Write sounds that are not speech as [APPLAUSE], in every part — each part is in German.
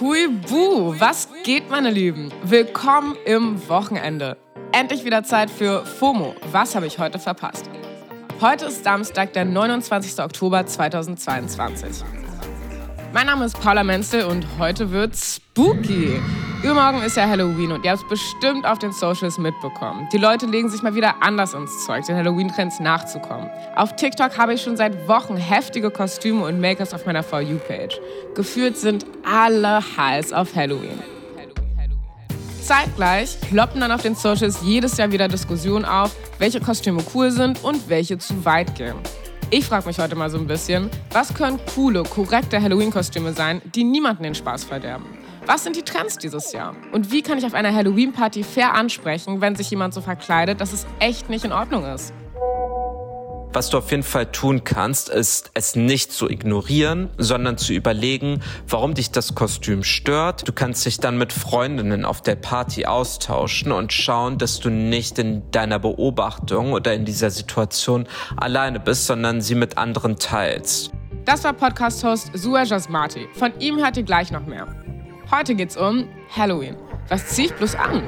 Hui bu, was geht, meine Lieben? Willkommen im Wochenende. Endlich wieder Zeit für FOMO. Was habe ich heute verpasst? Heute ist Samstag, der 29. Oktober 2022. Mein Name ist Paula Menzel und heute wird spooky. Übermorgen ist ja Halloween und ihr habt es bestimmt auf den Socials mitbekommen. Die Leute legen sich mal wieder anders ins Zeug, den Halloween-Trends nachzukommen. Auf TikTok habe ich schon seit Wochen heftige Kostüme und Makers auf meiner For You-Page. Gefühlt sind alle heiß auf Halloween. Zeitgleich ploppen dann auf den Socials jedes Jahr wieder Diskussionen auf, welche Kostüme cool sind und welche zu weit gehen. Ich frage mich heute mal so ein bisschen, was können coole, korrekte Halloween-Kostüme sein, die niemanden den Spaß verderben? Was sind die Trends dieses Jahr? Und wie kann ich auf einer Halloween-Party fair ansprechen, wenn sich jemand so verkleidet, dass es echt nicht in Ordnung ist? Was du auf jeden Fall tun kannst, ist es nicht zu ignorieren, sondern zu überlegen, warum dich das Kostüm stört. Du kannst dich dann mit Freundinnen auf der Party austauschen und schauen, dass du nicht in deiner Beobachtung oder in dieser Situation alleine bist, sondern sie mit anderen teilst. Das war Podcast-Host Sua Jasmati. Von ihm hört ihr gleich noch mehr. Heute geht's um Halloween. Was zieh ich bloß an?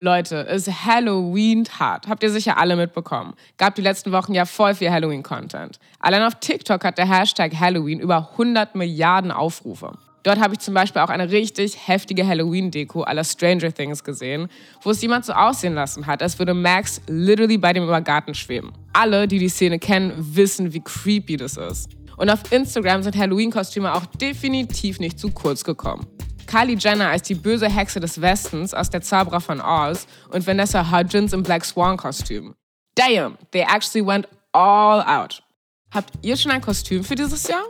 Leute, ist Halloween hart. Habt ihr sicher alle mitbekommen. Gab die letzten Wochen ja voll viel Halloween-Content. Allein auf TikTok hat der Hashtag Halloween über 100 Milliarden Aufrufe. Dort habe ich zum Beispiel auch eine richtig heftige Halloween-Deko aller Stranger Things gesehen, wo es jemand so aussehen lassen hat, als würde Max literally bei dem über Garten schweben. Alle, die die Szene kennen, wissen, wie creepy das ist. Und auf Instagram sind Halloween-Kostüme auch definitiv nicht zu kurz gekommen. Kylie Jenner als die böse Hexe des Westens aus der Zauberer von Oz und Vanessa Hudgens im Black Swan-Kostüm. Damn, they actually went all out. Habt ihr schon ein Kostüm für dieses Jahr?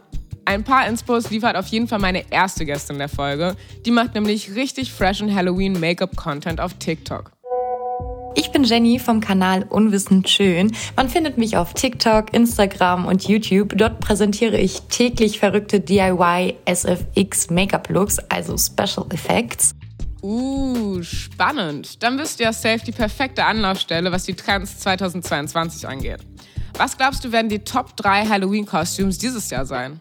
Ein paar Inspos liefert auf jeden Fall meine erste Gästin der Folge. Die macht nämlich richtig freshen Halloween-Make-up-Content auf TikTok. Ich bin Jenny vom Kanal Unwissend Schön. Man findet mich auf TikTok, Instagram und YouTube. Dort präsentiere ich täglich verrückte DIY SFX Make-up Looks, also Special Effects. Uh, spannend. Dann bist du ja safe die perfekte Anlaufstelle, was die Trends 2022 angeht. Was glaubst du, werden die Top 3 Halloween-Costumes dieses Jahr sein?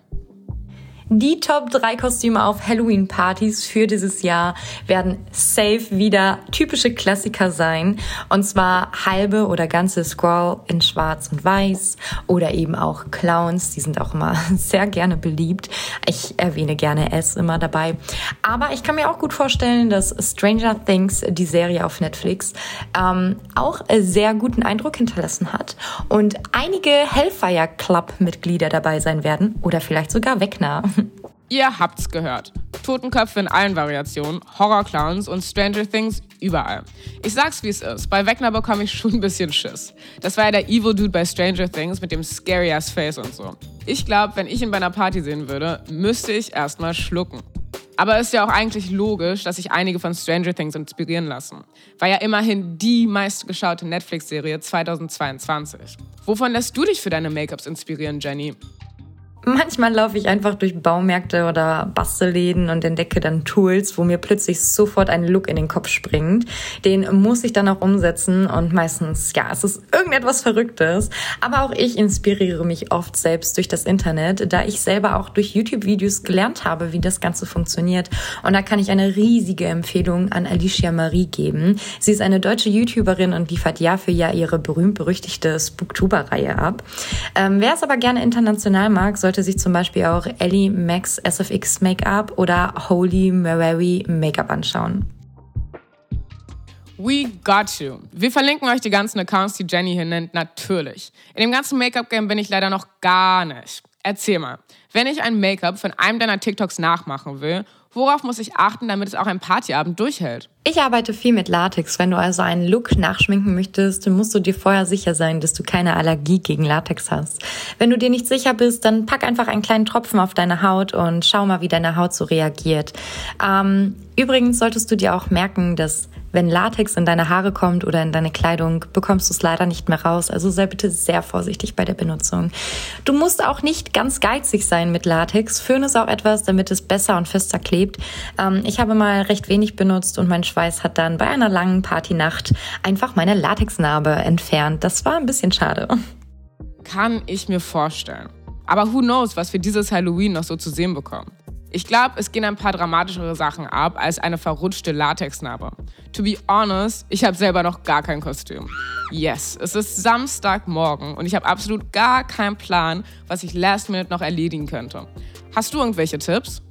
Die Top 3 Kostüme auf Halloween-Partys für dieses Jahr werden safe wieder typische Klassiker sein. Und zwar halbe oder ganze Scroll in schwarz und weiß oder eben auch Clowns. Die sind auch immer [LAUGHS] sehr gerne beliebt. Ich erwähne gerne S immer dabei. Aber ich kann mir auch gut vorstellen, dass Stranger Things, die Serie auf Netflix, ähm, auch sehr guten Eindruck hinterlassen hat und einige Hellfire Club-Mitglieder dabei sein werden oder vielleicht sogar Wegner. [LAUGHS] Ihr habt's gehört. Totenköpfe in allen Variationen, Horrorclowns und Stranger Things überall. Ich sag's wie es ist, bei Wegner bekomme ich schon ein bisschen Schiss. Das war ja der Evil Dude bei Stranger Things mit dem scary ass Face und so. Ich glaube, wenn ich ihn bei einer Party sehen würde, müsste ich erstmal schlucken. Aber ist ja auch eigentlich logisch, dass sich einige von Stranger Things inspirieren lassen. War ja immerhin die meistgeschaute Netflix-Serie 2022. Wovon lässt du dich für deine Make-ups inspirieren, Jenny? Manchmal laufe ich einfach durch Baumärkte oder Bastelläden und entdecke dann Tools, wo mir plötzlich sofort ein Look in den Kopf springt. Den muss ich dann auch umsetzen und meistens, ja, es ist irgendetwas Verrücktes. Aber auch ich inspiriere mich oft selbst durch das Internet, da ich selber auch durch YouTube-Videos gelernt habe, wie das Ganze funktioniert. Und da kann ich eine riesige Empfehlung an Alicia Marie geben. Sie ist eine deutsche YouTuberin und liefert Jahr für Jahr ihre berühmt-berüchtigte Spooktuber-Reihe ab. Ähm, wer es aber gerne international mag, soll sollte sich zum Beispiel auch Ellie Max SFX Make-up oder Holy Mary Make-up anschauen. We got you. Wir verlinken euch die ganzen Accounts, die Jenny hier nennt, natürlich. In dem ganzen Make-up-Game bin ich leider noch gar nicht. Erzähl mal, wenn ich ein Make-up von einem deiner TikToks nachmachen will Worauf muss ich achten, damit es auch ein Partyabend durchhält? Ich arbeite viel mit Latex. Wenn du also einen Look nachschminken möchtest, dann musst du dir vorher sicher sein, dass du keine Allergie gegen Latex hast. Wenn du dir nicht sicher bist, dann pack einfach einen kleinen Tropfen auf deine Haut und schau mal, wie deine Haut so reagiert. Ähm, übrigens solltest du dir auch merken, dass wenn Latex in deine Haare kommt oder in deine Kleidung, bekommst du es leider nicht mehr raus. Also sei bitte sehr vorsichtig bei der Benutzung. Du musst auch nicht ganz geizig sein mit Latex. Föhn ist auch etwas, damit es besser und fester klebt erlebt. Ähm, ich habe mal recht wenig benutzt und mein Schweiß hat dann bei einer langen Partynacht einfach meine Latexnarbe entfernt. Das war ein bisschen schade. Kann ich mir vorstellen. Aber who knows, was wir dieses Halloween noch so zu sehen bekommen. Ich glaube, es gehen ein paar dramatischere Sachen ab als eine verrutschte Latexnarbe. To be honest, ich habe selber noch gar kein Kostüm. Yes, es ist Samstagmorgen und ich habe absolut gar keinen Plan, was ich last minute noch erledigen könnte. Hast du irgendwelche Tipps?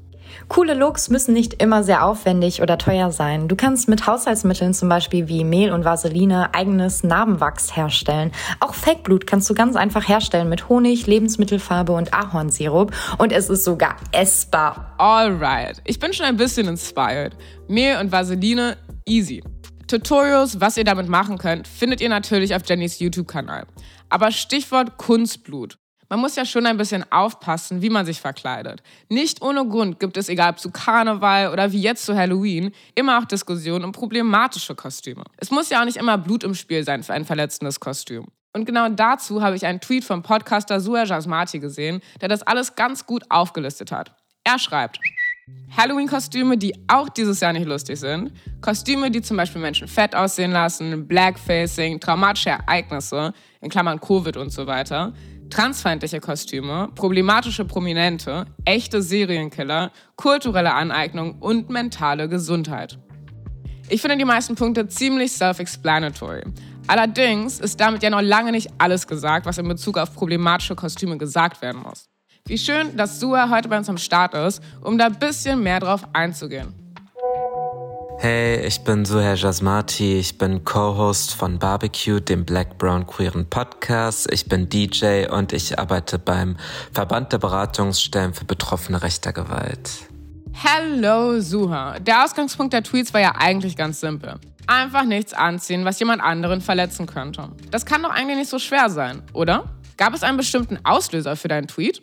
Coole Looks müssen nicht immer sehr aufwendig oder teuer sein. Du kannst mit Haushaltsmitteln zum Beispiel wie Mehl und Vaseline eigenes Narbenwachs herstellen. Auch Fake-Blut kannst du ganz einfach herstellen mit Honig, Lebensmittelfarbe und Ahornsirup. Und es ist sogar essbar. Alright, ich bin schon ein bisschen inspired. Mehl und Vaseline, easy. Tutorials, was ihr damit machen könnt, findet ihr natürlich auf Jennys YouTube-Kanal. Aber Stichwort Kunstblut. Man muss ja schon ein bisschen aufpassen, wie man sich verkleidet. Nicht ohne Grund gibt es, egal ob zu Karneval oder wie jetzt zu Halloween, immer auch Diskussionen um problematische Kostüme. Es muss ja auch nicht immer Blut im Spiel sein für ein verletzendes Kostüm. Und genau dazu habe ich einen Tweet vom Podcaster Suher Jasmati gesehen, der das alles ganz gut aufgelistet hat. Er schreibt, Halloween-Kostüme, die auch dieses Jahr nicht lustig sind, Kostüme, die zum Beispiel Menschen fett aussehen lassen, Blackfacing, traumatische Ereignisse, in Klammern Covid und so weiter, transfeindliche Kostüme, problematische Prominente, echte Serienkiller, kulturelle Aneignung und mentale Gesundheit. Ich finde die meisten Punkte ziemlich self-explanatory. Allerdings ist damit ja noch lange nicht alles gesagt, was in Bezug auf problematische Kostüme gesagt werden muss. Wie schön, dass Sua heute bei uns am Start ist, um da ein bisschen mehr drauf einzugehen. Hey, ich bin Suher Jasmati, ich bin Co-Host von Barbecue, dem Black Brown Queeren Podcast. Ich bin DJ und ich arbeite beim Verband der Beratungsstellen für Betroffene rechter Gewalt. Hello Suha. Der Ausgangspunkt der Tweets war ja eigentlich ganz simpel. Einfach nichts anziehen, was jemand anderen verletzen könnte. Das kann doch eigentlich nicht so schwer sein, oder? Gab es einen bestimmten Auslöser für deinen Tweet?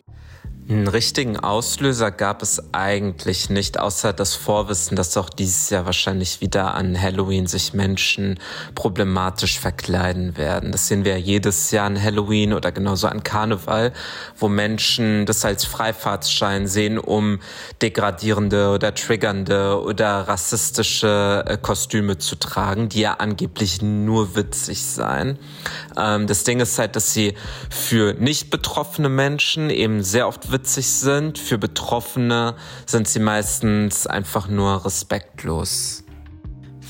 Einen richtigen Auslöser gab es eigentlich nicht, außer das Vorwissen, dass auch dieses Jahr wahrscheinlich wieder an Halloween sich Menschen problematisch verkleiden werden. Das sehen wir ja jedes Jahr an Halloween oder genauso an Karneval, wo Menschen das als Freifahrtsschein sehen, um degradierende oder triggernde oder rassistische äh, Kostüme zu tragen, die ja angeblich nur witzig seien. Ähm, das Ding ist halt, dass sie für nicht betroffene Menschen eben sehr oft witzig sind. Für Betroffene sind sie meistens einfach nur respektlos.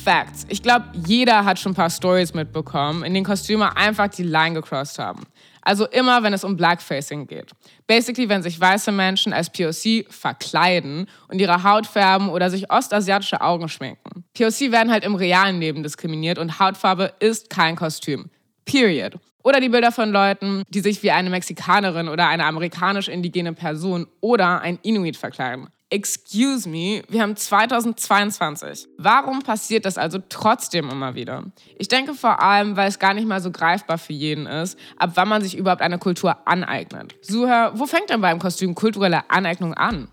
Facts. Ich glaube, jeder hat schon ein paar Stories mitbekommen, in denen Kostüme einfach die Line gecrossed haben. Also immer, wenn es um Blackfacing geht. Basically, wenn sich weiße Menschen als POC verkleiden und ihre Haut färben oder sich ostasiatische Augen schminken. POC werden halt im realen Leben diskriminiert und Hautfarbe ist kein Kostüm. Period. Oder die Bilder von Leuten, die sich wie eine Mexikanerin oder eine amerikanisch-indigene Person oder ein Inuit verkleiden. Excuse me, wir haben 2022. Warum passiert das also trotzdem immer wieder? Ich denke vor allem, weil es gar nicht mal so greifbar für jeden ist, ab wann man sich überhaupt eine Kultur aneignet. Suher, wo fängt denn beim Kostüm kulturelle Aneignung an?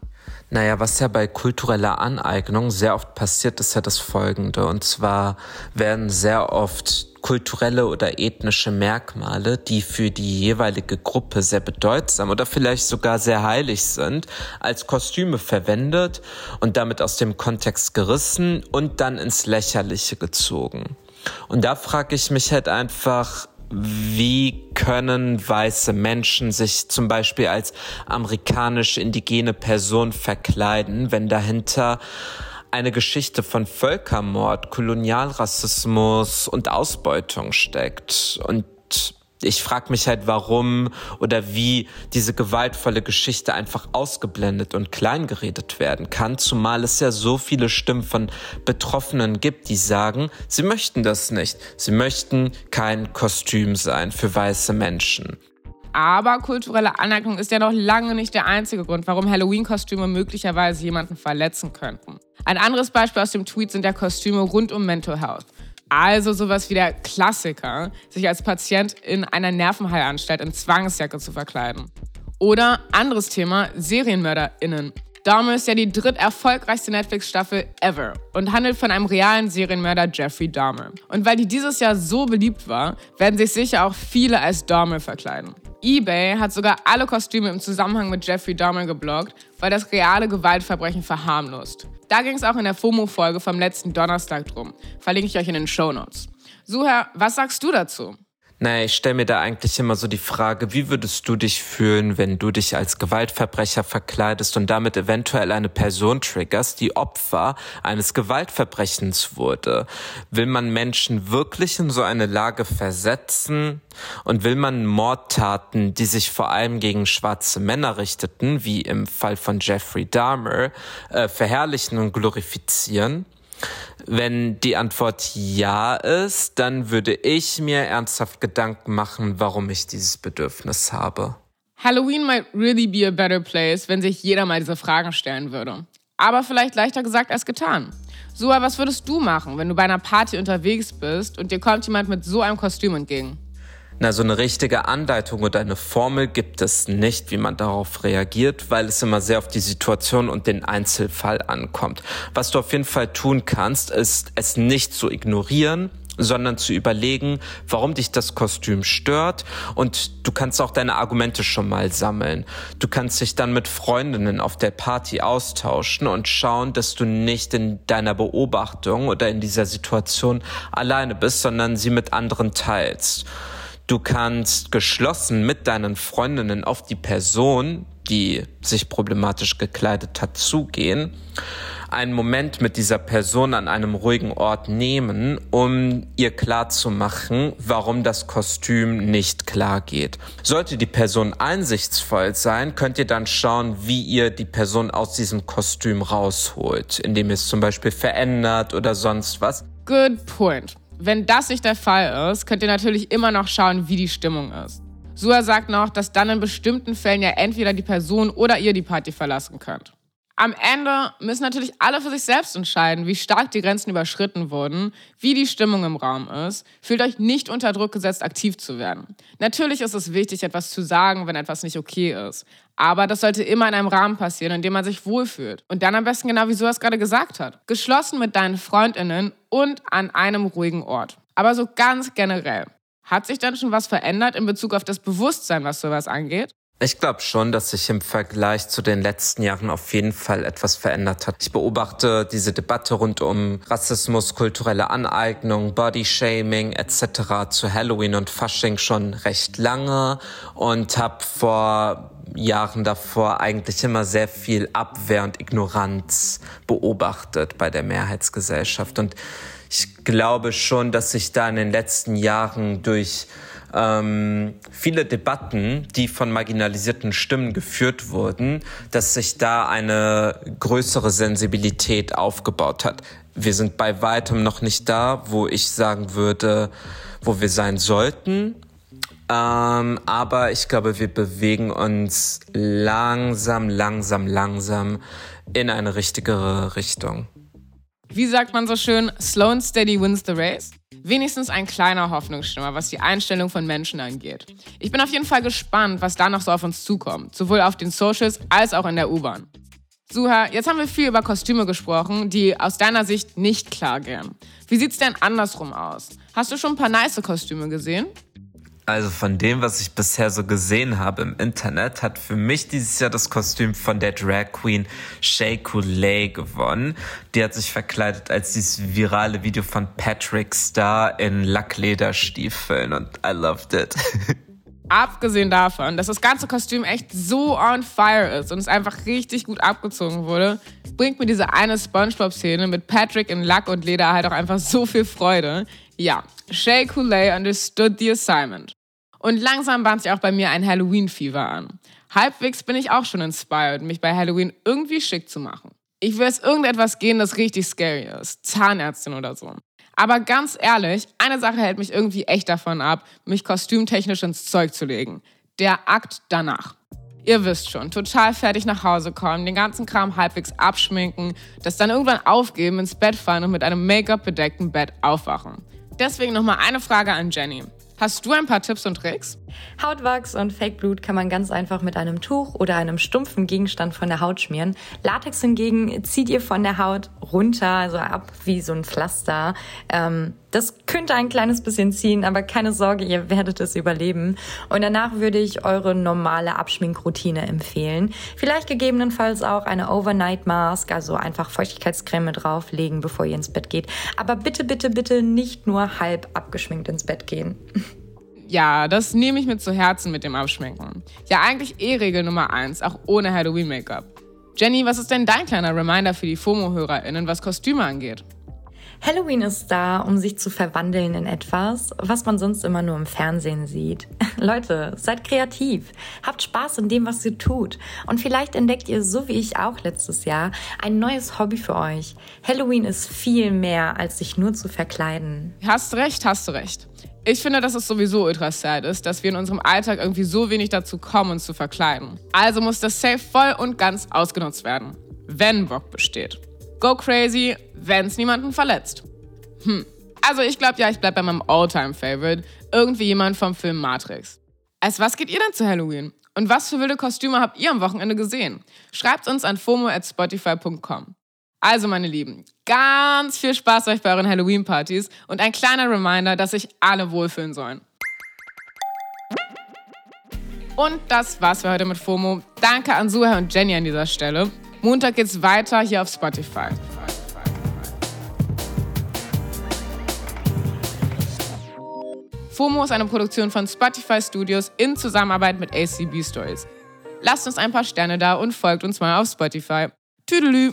Naja, was ja bei kultureller Aneignung sehr oft passiert, ist ja das Folgende. Und zwar werden sehr oft kulturelle oder ethnische Merkmale, die für die jeweilige Gruppe sehr bedeutsam oder vielleicht sogar sehr heilig sind, als Kostüme verwendet und damit aus dem Kontext gerissen und dann ins Lächerliche gezogen. Und da frage ich mich halt einfach, wie können weiße Menschen sich zum Beispiel als amerikanisch-indigene Person verkleiden, wenn dahinter eine Geschichte von Völkermord, Kolonialrassismus und Ausbeutung steckt. Und ich frage mich halt, warum oder wie diese gewaltvolle Geschichte einfach ausgeblendet und kleingeredet werden kann, zumal es ja so viele Stimmen von Betroffenen gibt, die sagen, sie möchten das nicht. Sie möchten kein Kostüm sein für weiße Menschen. Aber kulturelle Anerkennung ist ja noch lange nicht der einzige Grund, warum Halloween-Kostüme möglicherweise jemanden verletzen könnten. Ein anderes Beispiel aus dem Tweet sind ja Kostüme rund um Mental Health. Also sowas wie der Klassiker, sich als Patient in einer Nervenheilanstalt in Zwangsjacke zu verkleiden. Oder anderes Thema, SerienmörderInnen. Dahmer ist ja die dritterfolgreichste Netflix-Staffel ever und handelt von einem realen Serienmörder Jeffrey Dahmer. Und weil die dieses Jahr so beliebt war, werden sich sicher auch viele als Dahmer verkleiden. eBay hat sogar alle Kostüme im Zusammenhang mit Jeffrey Dahmer geblockt, weil das reale Gewaltverbrechen verharmlost. Da ging es auch in der FOMO-Folge vom letzten Donnerstag drum. Verlinke ich euch in den Show Notes. Suher, was sagst du dazu? Naja, ich stelle mir da eigentlich immer so die Frage, wie würdest du dich fühlen, wenn du dich als Gewaltverbrecher verkleidest und damit eventuell eine Person triggerst, die Opfer eines Gewaltverbrechens wurde? Will man Menschen wirklich in so eine Lage versetzen? Und will man Mordtaten, die sich vor allem gegen schwarze Männer richteten, wie im Fall von Jeffrey Dahmer, äh, verherrlichen und glorifizieren? Wenn die Antwort ja ist, dann würde ich mir ernsthaft Gedanken machen, warum ich dieses Bedürfnis habe. Halloween might really be a better place, wenn sich jeder mal diese Fragen stellen würde. Aber vielleicht leichter gesagt als getan. Sua, was würdest du machen, wenn du bei einer Party unterwegs bist und dir kommt jemand mit so einem Kostüm entgegen? Na, so eine richtige Anleitung oder eine Formel gibt es nicht, wie man darauf reagiert, weil es immer sehr auf die Situation und den Einzelfall ankommt. Was du auf jeden Fall tun kannst, ist es nicht zu ignorieren, sondern zu überlegen, warum dich das Kostüm stört und du kannst auch deine Argumente schon mal sammeln. Du kannst dich dann mit Freundinnen auf der Party austauschen und schauen, dass du nicht in deiner Beobachtung oder in dieser Situation alleine bist, sondern sie mit anderen teilst. Du kannst geschlossen mit deinen Freundinnen auf die Person, die sich problematisch gekleidet hat, zugehen, einen Moment mit dieser Person an einem ruhigen Ort nehmen, um ihr klarzumachen, warum das Kostüm nicht klar geht. Sollte die Person einsichtsvoll sein, könnt ihr dann schauen, wie ihr die Person aus diesem Kostüm rausholt, indem ihr es zum Beispiel verändert oder sonst was. Good point. Wenn das nicht der Fall ist, könnt ihr natürlich immer noch schauen, wie die Stimmung ist. Sua sagt noch, dass dann in bestimmten Fällen ja entweder die Person oder ihr die Party verlassen könnt. Am Ende müssen natürlich alle für sich selbst entscheiden, wie stark die Grenzen überschritten wurden, wie die Stimmung im Raum ist. Fühlt euch nicht unter Druck gesetzt, aktiv zu werden. Natürlich ist es wichtig, etwas zu sagen, wenn etwas nicht okay ist. Aber das sollte immer in einem Rahmen passieren, in dem man sich wohlfühlt. Und dann am besten genau wie Sua es gerade gesagt hat. Geschlossen mit deinen FreundInnen und an einem ruhigen Ort. Aber so ganz generell. Hat sich dann schon was verändert in Bezug auf das Bewusstsein, was sowas angeht? Ich glaube schon, dass sich im Vergleich zu den letzten Jahren auf jeden Fall etwas verändert hat. Ich beobachte diese Debatte rund um Rassismus, kulturelle Aneignung, Bodyshaming etc. zu Halloween und Fasching schon recht lange und habe vor Jahren davor eigentlich immer sehr viel Abwehr und Ignoranz beobachtet bei der Mehrheitsgesellschaft. Und ich glaube schon, dass sich da in den letzten Jahren durch ähm, viele Debatten, die von marginalisierten Stimmen geführt wurden, dass sich da eine größere Sensibilität aufgebaut hat. Wir sind bei weitem noch nicht da, wo ich sagen würde, wo wir sein sollten. Ähm, aber ich glaube, wir bewegen uns langsam, langsam, langsam in eine richtigere Richtung. Wie sagt man so schön, slow and steady wins the race? Wenigstens ein kleiner Hoffnungsschimmer, was die Einstellung von Menschen angeht. Ich bin auf jeden Fall gespannt, was da noch so auf uns zukommt, sowohl auf den Socials als auch in der U-Bahn. Suha, jetzt haben wir viel über Kostüme gesprochen, die aus deiner Sicht nicht klar gehen. Wie sieht's denn andersrum aus? Hast du schon ein paar nice Kostüme gesehen? Also von dem, was ich bisher so gesehen habe im Internet, hat für mich dieses Jahr das Kostüm von der Drag Queen Shay Coulee gewonnen. Die hat sich verkleidet als dieses virale Video von Patrick Star in Lacklederstiefeln und I loved it. [LAUGHS] Abgesehen davon, dass das ganze Kostüm echt so on fire ist und es einfach richtig gut abgezogen wurde, bringt mir diese eine Spongebob-Szene mit Patrick in Lack und Leder halt auch einfach so viel Freude. Ja, Shay Coulee understood the assignment. Und langsam bahnt sich auch bei mir ein Halloween-Fever an. Halbwegs bin ich auch schon inspired, mich bei Halloween irgendwie schick zu machen. Ich will jetzt irgendetwas gehen, das richtig scary ist. Zahnärztin oder so. Aber ganz ehrlich, eine Sache hält mich irgendwie echt davon ab, mich kostümtechnisch ins Zeug zu legen. Der Akt danach. Ihr wisst schon, total fertig nach Hause kommen, den ganzen Kram halbwegs abschminken, das dann irgendwann aufgeben, ins Bett fallen und mit einem Make-up bedeckten Bett aufwachen. Deswegen nochmal eine Frage an Jenny. Hast du ein paar Tipps und Tricks? Hautwachs und Fake-Blut kann man ganz einfach mit einem Tuch oder einem stumpfen Gegenstand von der Haut schmieren. Latex hingegen zieht ihr von der Haut runter, also ab wie so ein Pflaster. Ähm, Das könnte ein kleines bisschen ziehen, aber keine Sorge, ihr werdet es überleben. Und danach würde ich eure normale Abschminkroutine empfehlen. Vielleicht gegebenenfalls auch eine Overnight Mask, also einfach Feuchtigkeitscreme drauflegen, bevor ihr ins Bett geht. Aber bitte, bitte, bitte nicht nur halb abgeschminkt ins Bett gehen. [LAUGHS] Ja, das nehme ich mir zu Herzen mit dem Abschminken. Ja, eigentlich eh Regel Nummer eins, auch ohne Halloween-Make-up. Jenny, was ist denn dein kleiner Reminder für die FOMO-HörerInnen, was Kostüme angeht? Halloween ist da, um sich zu verwandeln in etwas, was man sonst immer nur im Fernsehen sieht. [LAUGHS] Leute, seid kreativ, habt Spaß in dem, was ihr tut. Und vielleicht entdeckt ihr, so wie ich auch letztes Jahr, ein neues Hobby für euch. Halloween ist viel mehr, als sich nur zu verkleiden. Hast recht, hast du recht. Ich finde, dass es sowieso ultra sad ist, dass wir in unserem Alltag irgendwie so wenig dazu kommen, uns zu verkleiden. Also muss das Safe voll und ganz ausgenutzt werden, wenn Bock besteht. Go crazy, wenn's niemanden verletzt. Hm. Also ich glaube ja, ich bleib bei meinem All-Time-Favorite. Irgendwie jemand vom Film Matrix. Als was geht ihr denn zu Halloween? Und was für wilde Kostüme habt ihr am Wochenende gesehen? Schreibt uns an fomo at spotify.com. Also, meine Lieben, ganz viel Spaß euch bei euren Halloween-Partys und ein kleiner Reminder, dass sich alle wohlfühlen sollen. Und das war's für heute mit FOMO. Danke an Suha und Jenny an dieser Stelle. Montag geht's weiter hier auf Spotify. FOMO ist eine Produktion von Spotify Studios in Zusammenarbeit mit ACB Stories. Lasst uns ein paar Sterne da und folgt uns mal auf Spotify. Tüdelü!